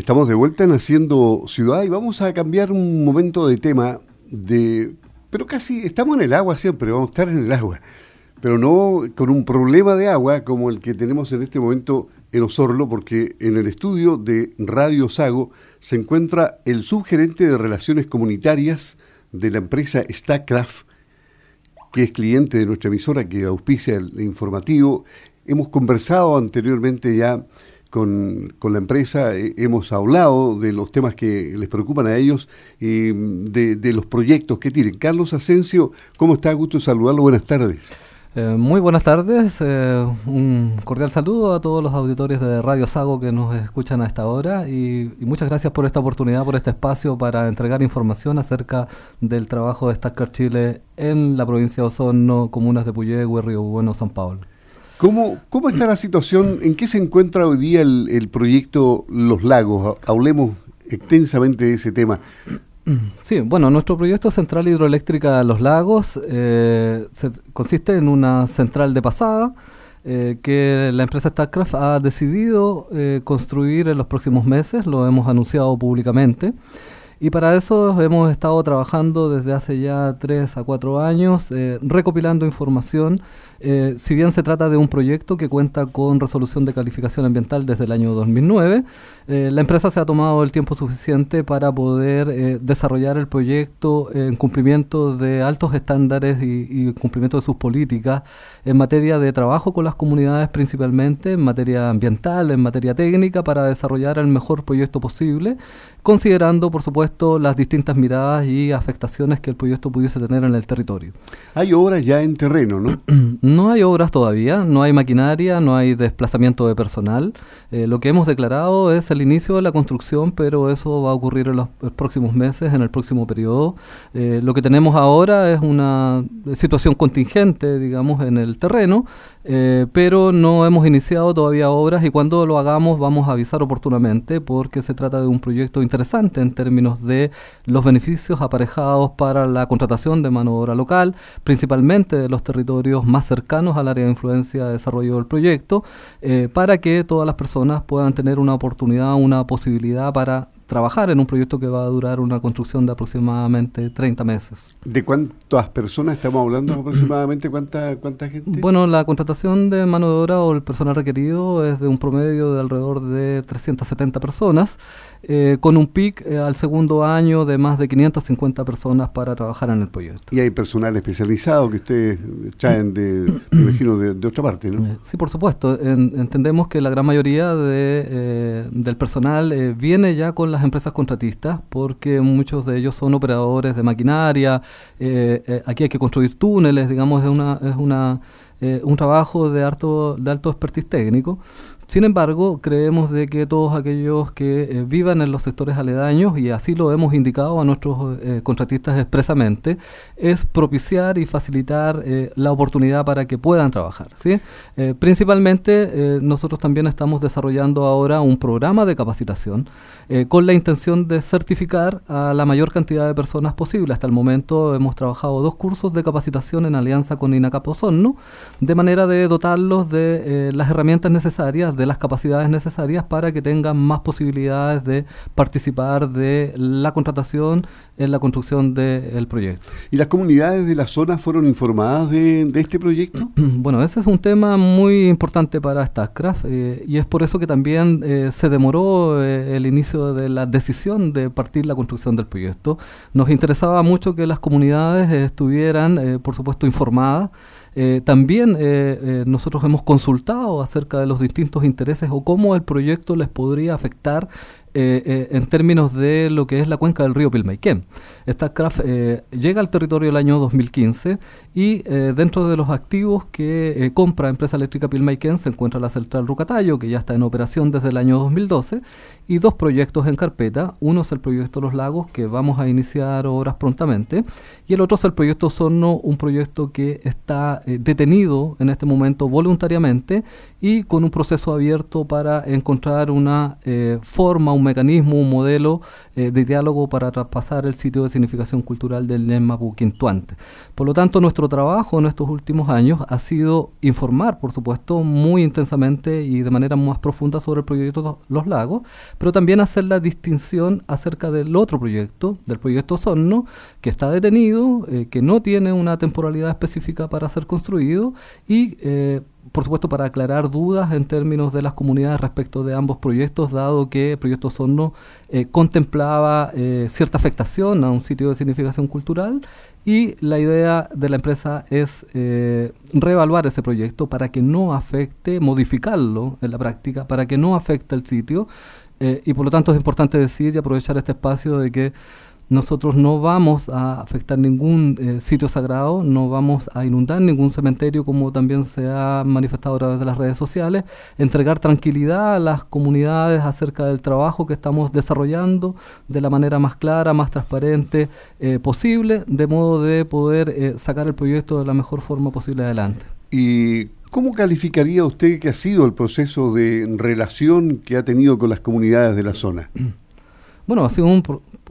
Estamos de vuelta en Haciendo Ciudad y vamos a cambiar un momento de tema de... Pero casi estamos en el agua siempre, vamos a estar en el agua, pero no con un problema de agua como el que tenemos en este momento en Osorlo, porque en el estudio de Radio Sago se encuentra el subgerente de Relaciones Comunitarias de la empresa Stackcraft, que es cliente de nuestra emisora que auspicia el informativo. Hemos conversado anteriormente ya con, la empresa, eh, hemos hablado de los temas que les preocupan a ellos y de, de, los proyectos que tienen. Carlos Asensio, ¿cómo está? Gusto saludarlo, buenas tardes. Eh, muy buenas tardes, eh, un cordial saludo a todos los auditores de Radio Sago que nos escuchan a esta hora y, muchas gracias por esta oportunidad, por este espacio para entregar información acerca del trabajo de Stacker Chile en la provincia de Osorno, comunas de Puyehue, Río Bueno, San Pablo. ¿Cómo, ¿Cómo está la situación? ¿En qué se encuentra hoy día el, proyecto Los Lagos? Hablemos extensamente de ese tema. Sí, bueno, nuestro proyecto Central Hidroeléctrica Los Lagos eh, consiste en una central de pasada eh, que la empresa Statcraft ha decidido eh, construir en los próximos meses, lo hemos anunciado públicamente. Y para eso hemos estado trabajando desde hace ya tres a cuatro años, eh, recopilando información. Eh, si bien se trata de un proyecto que cuenta con resolución de calificación ambiental desde el año 2009, eh, la empresa se ha tomado el tiempo suficiente para poder desarrollar el proyecto en cumplimiento de altos estándares y, y, cumplimiento de sus políticas en materia de trabajo con las comunidades principalmente, en materia ambiental, en materia técnica, para desarrollar el mejor proyecto posible, considerando por supuesto las distintas miradas y afectaciones que el proyecto pudiese tener en el territorio. Hay obras ya en terreno, ¿no? no hay obras todavía, no hay maquinaria, no hay desplazamiento de personal. Eh, lo que hemos declarado es el inicio de la construcción, pero eso va a ocurrir en los próximos meses, en el próximo periodo. Eh, lo que tenemos ahora es una situación contingente, digamos, en el terreno, eh, pero no hemos iniciado todavía obras y cuando lo hagamos vamos a avisar oportunamente porque se trata de un proyecto interesante en términos de los beneficios aparejados para la contratación de mano de obra local, principalmente de los territorios más cercanos al área de influencia de desarrollo del proyecto, eh, para que todas las personas puedan tener una oportunidad, una posibilidad para trabajar en un proyecto que va a durar una construcción de aproximadamente 30 meses. ¿De cuántas personas estamos hablando aproximadamente? ¿Cuánta, cuánta gente? Bueno, la contratación de mano de obra o el personal requerido es de un promedio de alrededor de 370 personas, eh, con un pic eh, al segundo año de más de 550 personas para trabajar en el proyecto. Y hay personal especializado que ustedes traen de, imagino, de, otra parte, ¿no? Eh, sí, por supuesto. entendemos que la gran mayoría de, del personal viene ya con las empresas contratistas porque muchos de ellos son operadores de maquinaria, eh, eh, aquí hay que construir túneles, digamos, es, una, es una, eh, un trabajo de alto, de alto expertise técnico. Sin embargo, creemos de que todos aquellos que eh, vivan en los sectores aledaños, y así lo hemos indicado a nuestros eh, contratistas expresamente, es propiciar y facilitar eh, la oportunidad para que puedan trabajar. ¿sí? principalmente, nosotros también estamos desarrollando ahora un programa de capacitación con la intención de certificar a la mayor cantidad de personas posible. Hasta el momento hemos trabajado dos cursos de capacitación en alianza con INACAP Osorno, de manera de dotarlos de las herramientas necesarias de las capacidades necesarias para que tengan más posibilidades de participar de la contratación en la construcción del proyecto. ¿Y las comunidades de la zona fueron informadas de, este proyecto? bueno, ese es un tema muy importante para Statcraft eh, y es por eso que también eh, se demoró eh, el inicio de la decisión de partir la construcción del proyecto. Nos interesaba mucho que las comunidades estuvieran, por supuesto, informadas eh, también eh, eh, nosotros hemos consultado acerca de los distintos intereses o cómo el proyecto les podría afectar eh, eh, en términos de lo que es la cuenca del río Pilmaiquén. Esta craft eh, llega al territorio el año 2015 y dentro de los activos que compra Empresa Eléctrica Pilmaiquén se encuentra la central Rucatayo, que ya está en operación desde el año 2012, y dos proyectos en carpeta. Uno es el proyecto Los Lagos, que vamos a iniciar obras prontamente, y el otro es el proyecto Sorno, un proyecto que está detenido en este momento voluntariamente y con un proceso abierto para encontrar una forma, un mecanismo, un modelo de diálogo para traspasar el sitio de significación cultural del Nemapu Quintuante. Por lo tanto, nuestro trabajo en estos últimos años ha sido informar, por supuesto, muy intensamente y de manera más profunda sobre el proyecto Los Lagos, pero también hacer la distinción acerca del otro proyecto, del proyecto Sorno, que está detenido, eh, que no tiene una temporalidad específica para ser construido y eh, por supuesto, para aclarar dudas en términos de las comunidades respecto de ambos proyectos, dado que el proyecto Sorno eh, contemplaba eh, cierta afectación a un sitio de significación cultural y la idea de la empresa es eh, reevaluar ese proyecto para que no afecte, modificarlo en la práctica, para que no afecte el sitio. y por lo tanto es importante decir y aprovechar este espacio de que nosotros no vamos a afectar ningún eh, sitio sagrado, no vamos a inundar ningún cementerio como también se ha manifestado a través de las redes sociales, entregar tranquilidad a las comunidades acerca del trabajo que estamos desarrollando de la manera más clara, más transparente eh, posible, de modo de poder eh, sacar el proyecto de la mejor forma posible adelante. ¿Y cómo calificaría usted que ha sido el proceso de relación que ha tenido con las comunidades de la zona? Bueno, ha sido un,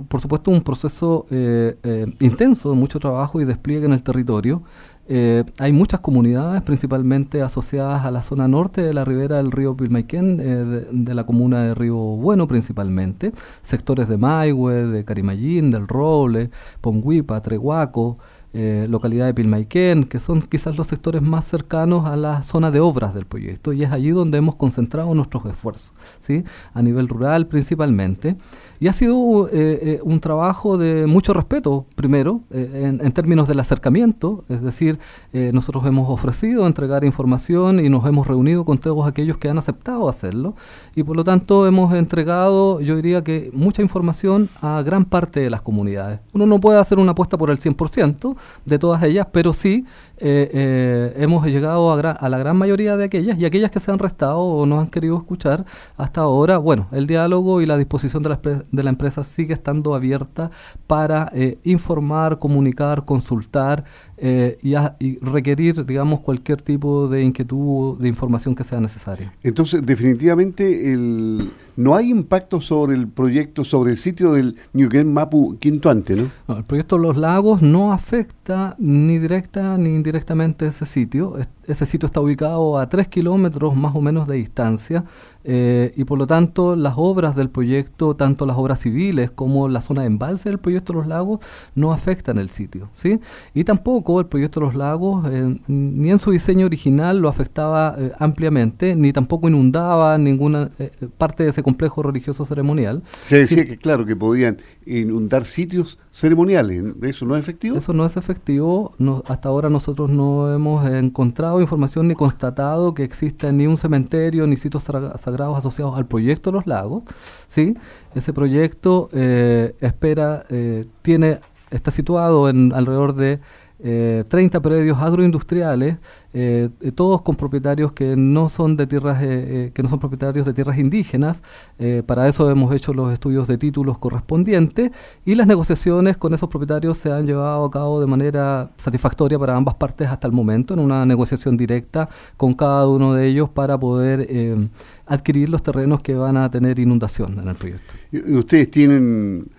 por supuesto, un proceso eh, eh, intenso, mucho trabajo y despliegue en el territorio. Eh, hay muchas comunidades, principalmente asociadas a la zona norte de la ribera del río Pilmaiquén, de, la comuna de Río Bueno principalmente, sectores de Maihue, de Carimayín, del Roble, Ponguipa, Trehuaco, eh, localidad de Pilmaiquén, que son quizás los sectores más cercanos a la zona de obras del proyecto, y es allí donde hemos concentrado nuestros esfuerzos, ¿sí? a nivel rural principalmente. Y ha sido eh, eh, un trabajo de mucho respeto, primero, en, en, términos del acercamiento, es decir, nosotros hemos ofrecido entregar información y nos hemos reunido con todos aquellos que han aceptado hacerlo, y por lo tanto hemos entregado, yo diría que, mucha información a gran parte de las comunidades. Uno no puede hacer una apuesta por el 100%, de todas ellas, pero sí eh, eh, hemos llegado a, la gran mayoría de aquellas y aquellas que se han restado o no han querido escuchar hasta ahora, bueno, el diálogo y la disposición de la, de la empresa sigue estando abierta para eh, informar, comunicar, consultar y, y, requerir, digamos, cualquier tipo de inquietud o de información que sea necesaria. Entonces, definitivamente el no hay impacto sobre el proyecto, sobre el sitio del Ñuquén Mapu Quintuante, ¿no? ¿no? El proyecto Los Lagos no afecta ni directa ni indirectamente ese sitio. Ese sitio está ubicado a tres kilómetros más o menos de distancia eh, y por lo tanto las obras del proyecto, tanto las obras civiles como la zona de embalse del proyecto Los Lagos, no afectan el sitio. ¿sí? Y tampoco el proyecto Los Lagos, eh, ni en su diseño original lo afectaba eh, ampliamente, ni tampoco inundaba ninguna parte de ese complejo religioso ceremonial. Se decía que, claro, que podían inundar sitios ceremoniales. ¿Eso no es efectivo? Eso no es efectivo. No, hasta ahora nosotros no hemos encontrado información ni constatado que exista ni un cementerio ni sitios sagrados asociados al proyecto Los Lagos. ¿sí? Ese proyecto eh, espera, eh, tiene, está situado en alrededor de eh, 30 predios agroindustriales, eh, eh, todos con propietarios que no son de tierras, eh, que no son propietarios de tierras indígenas. para eso hemos hecho los estudios de títulos correspondientes y las negociaciones con esos propietarios se han llevado a cabo de manera satisfactoria para ambas partes hasta el momento, en una negociación directa con cada uno de ellos para poder adquirir los terrenos que van a tener inundación en el proyecto. ¿Y ustedes tienen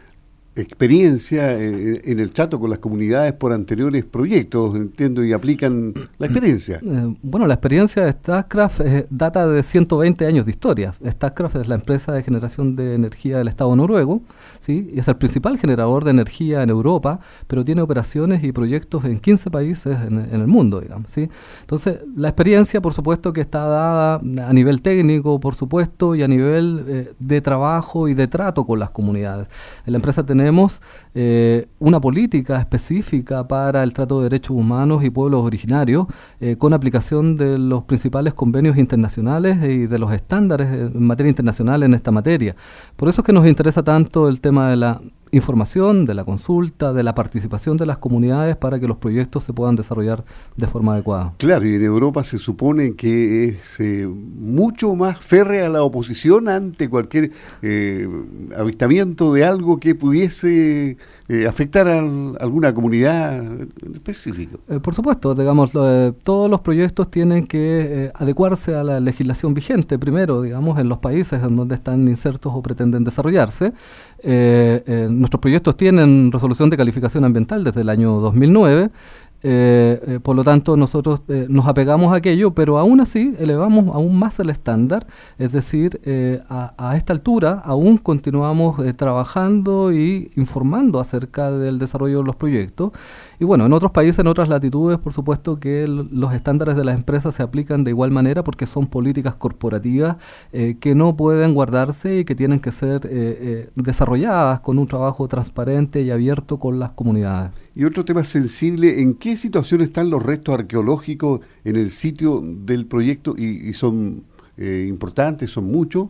experiencia en, el trato con las comunidades por anteriores proyectos, entiendo, y aplican la experiencia. Eh, bueno, la experiencia de Statcraft eh, data de 120 años de historia. Statcraft es la empresa de generación de energía del Estado noruego, ¿sí? es el principal generador de energía en Europa, pero tiene operaciones y proyectos en 15 países en, el mundo, digamos. ¿sí? Entonces, la experiencia, por supuesto, que está dada a nivel técnico, por supuesto, y a nivel eh, de trabajo y de trato con las comunidades. En la empresa tenemos tenemos eh, una política específica para el trato de derechos humanos y pueblos originarios, eh, con aplicación de los principales convenios internacionales y de los estándares en materia internacional en esta materia. Por eso es que nos interesa tanto el tema de la información, de la consulta, de la participación de las comunidades para que los proyectos se puedan desarrollar de forma adecuada. Claro, y en Europa se supone que es eh, mucho más férrea la oposición ante cualquier eh, avistamiento de algo que pudiese eh, afectar a alguna comunidad en específico. por supuesto, digamos, todos los proyectos tienen que adecuarse a la legislación vigente, primero, digamos, en los países en donde están insertos o pretenden desarrollarse. Nuestros proyectos tienen resolución de calificación ambiental desde el año 2009 eh, eh, por lo tanto, nosotros eh, nos apegamos a aquello, pero aún así elevamos aún más el estándar, es decir, a, esta altura aún continuamos trabajando y informando acerca del desarrollo de los proyectos. Y bueno, en otros países, en otras latitudes, por supuesto que los estándares de las empresas se aplican de igual manera porque son políticas corporativas que no pueden guardarse y que tienen que ser desarrolladas con un trabajo transparente y abierto con las comunidades. Y otro tema sensible, ¿en qué situación están los restos arqueológicos en el sitio del proyecto y, son eh, importantes, son muchos?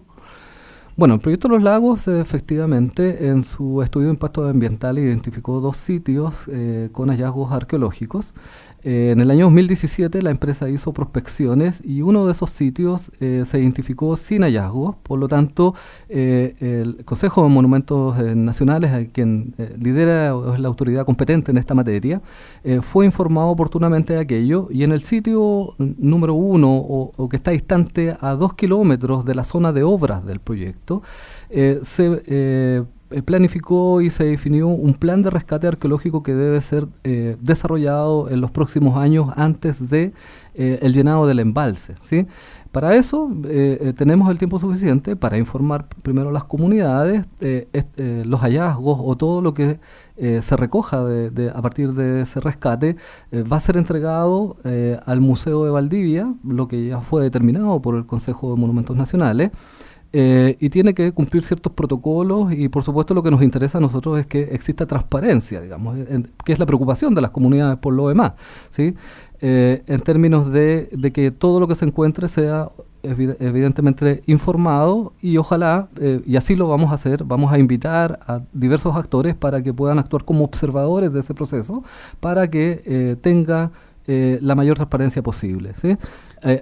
Bueno, el proyecto Los Lagos, efectivamente, en su estudio de impacto ambiental identificó dos sitios eh, con hallazgos arqueológicos. Eh, en el año 2017 la empresa hizo prospecciones y uno de esos sitios eh, se identificó sin hallazgos, por lo tanto eh, el Consejo de Monumentos Nacionales, quien lidera o la autoridad competente en esta materia, fue informado oportunamente de aquello y en el sitio número uno o, que está distante a dos kilómetros de la zona de obras del proyecto, se planificó y se definió un plan de rescate arqueológico que debe ser eh, desarrollado en los próximos años antes de eh, el llenado del embalse. ¿sí? Para eso tenemos el tiempo suficiente para informar primero a las comunidades los hallazgos o todo lo que se recoja a partir de ese rescate va a ser entregado al Museo de Valdivia, lo que ya fue determinado por el Consejo de Monumentos Nacionales. Eh, y tiene que cumplir ciertos protocolos y por supuesto lo que nos interesa a nosotros es que exista transparencia, digamos, que es la preocupación de las comunidades por lo demás, ¿sí? Eh, en términos de, que todo lo que se encuentre sea evidentemente informado y ojalá, eh, y así lo vamos a hacer, vamos a invitar a diversos actores para que puedan actuar como observadores de ese proceso, para que tenga la mayor transparencia posible. ¿sí?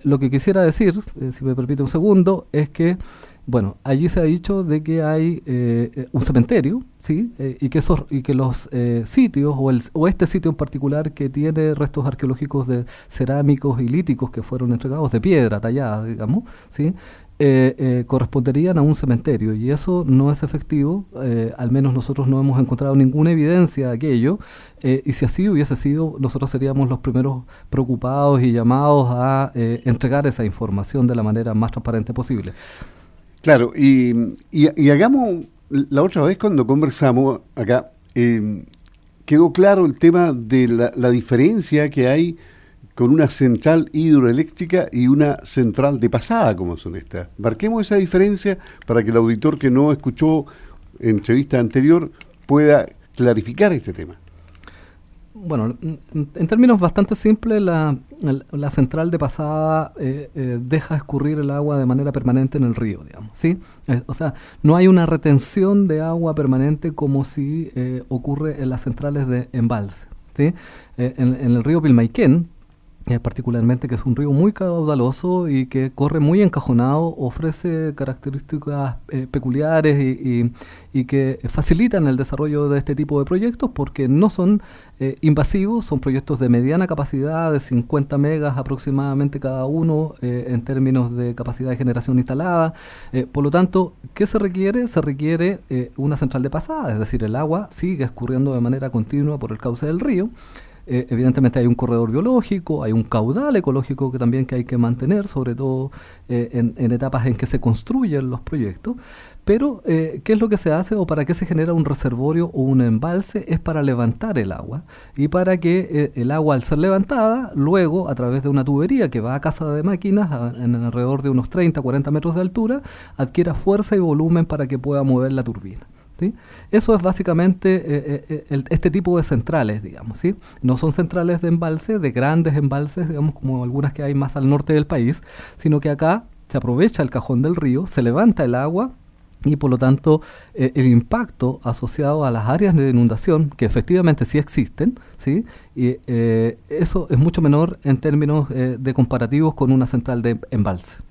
lo que quisiera decir, si me permite un segundo, es que bueno, allí se ha dicho de que hay eh, eh, un cementerio, ¿sí? Eh, y, que esos, y que los sitios, o, el, o este sitio en particular que tiene restos arqueológicos de cerámicos y líticos que fueron entregados de piedra tallada, digamos, ¿sí? corresponderían a un cementerio y eso no es efectivo, al menos nosotros no hemos encontrado ninguna evidencia de aquello y si así hubiese sido, nosotros seríamos los primeros preocupados y llamados a entregar esa información de la manera más transparente posible. Claro, y, y, hagamos, la otra vez cuando conversamos acá, em, quedó claro el tema de la, diferencia que hay con una central hidroeléctrica y una central de pasada como son estas. Marquemos esa diferencia para que el auditor que no escuchó entrevista anterior pueda clarificar este tema. Bueno, en términos bastante simples, la, central de pasada eh, eh, deja escurrir el agua de manera permanente en el río, digamos, ¿sí? Eh, o sea, no hay una retención de agua permanente como si ocurre en las centrales de embalse, ¿sí? En, en, el río Pilmaiquén, eh, particularmente que es un río muy caudaloso y que corre muy encajonado, ofrece características eh, peculiares y, que facilitan el desarrollo de este tipo de proyectos porque no son eh, invasivos, son proyectos de mediana capacidad, de 50 megas aproximadamente cada uno en términos de capacidad de generación instalada. por lo tanto, ¿qué se requiere? Se requiere una central de pasada, es decir, el agua sigue escurriendo de manera continua por el cauce del río. Eh, evidentemente hay un corredor biológico, hay un caudal ecológico que también que hay que mantener, sobre todo eh, en, etapas en que se construyen los proyectos. Pero, eh, ¿qué es lo que se hace o para qué se genera un reservorio o un embalse? Es para levantar el agua y para que el agua al ser levantada, luego a través de una tubería que va a casa de máquinas en alrededor de unos 30, 40 metros de altura, adquiera fuerza y volumen para que pueda mover la turbina. Eso es básicamente eh, eh, eh, este tipo de centrales, digamos. ¿sí? No son centrales de embalse, de grandes embalses, digamos, como algunas que hay más al norte del país, sino que acá se aprovecha el cajón del río, se levanta el agua y por lo tanto el impacto asociado a las áreas de inundación, que efectivamente sí existen, ¿sí? y eso es mucho menor en términos de comparativos con una central de embalse.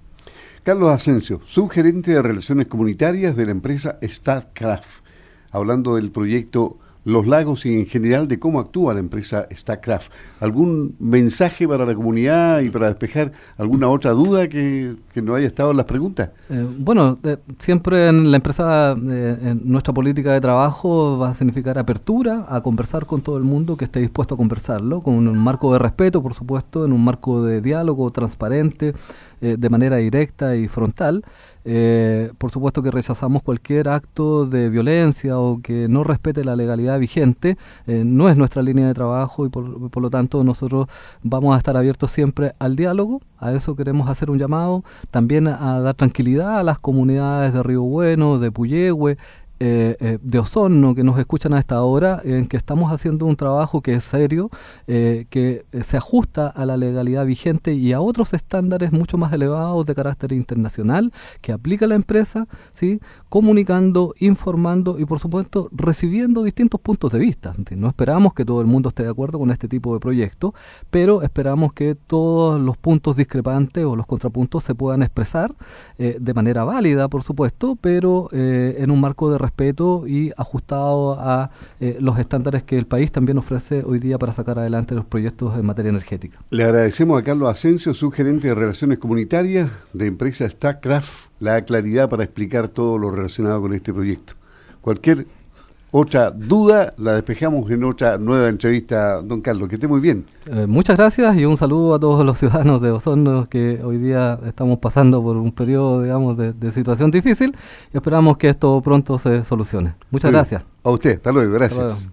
Carlos Asensio, subgerente de Relaciones Comunitarias de la empresa StatCraft, hablando del proyecto los lagos y en general de cómo actúa la empresa StatCraft. ¿Algún mensaje para la comunidad y para despejar alguna otra duda que, no haya estado en las preguntas? Eh, bueno, eh, siempre en la empresa, eh, en nuestra política de trabajo va a significar apertura a conversar con todo el mundo que esté dispuesto a conversarlo, con un marco de respeto, por supuesto, en un marco de diálogo transparente, de manera directa y frontal. Eh, por supuesto que rechazamos cualquier acto de violencia o que no respete la legalidad vigente. Eh, no es nuestra línea de trabajo y por, por, lo tanto nosotros vamos a estar abiertos siempre al diálogo. A eso queremos hacer un llamado. También a dar tranquilidad a las comunidades de Río Bueno, de Puyehue, eh, eh, de Osorno que nos escuchan a esta hora, en que estamos haciendo un trabajo que es serio, eh, que se ajusta a la legalidad vigente y a otros estándares mucho más elevados de carácter internacional que aplica la empresa, ¿sí? comunicando, informando y por supuesto recibiendo distintos puntos de vista. No esperamos que todo el mundo esté de acuerdo con este tipo de proyecto, pero esperamos que todos los puntos discrepantes o los contrapuntos se puedan expresar de manera válida, por supuesto, pero en un marco de respeto y ajustado a eh, los estándares que el país también ofrece hoy día para sacar adelante los proyectos en materia energética. Le agradecemos a Carlos Asensio, subgerente de Relaciones Comunitarias de empresa StackCraft, la claridad para explicar todo lo relacionado con este proyecto. Cualquier otra duda la despejamos en otra nueva entrevista, don Carlos. Que esté muy bien. Eh, muchas gracias y un saludo a todos los ciudadanos de Osorno que hoy día estamos pasando por un periodo, digamos, de, situación difícil y esperamos que esto pronto se solucione. Muchas gracias. A usted, hasta luego, gracias.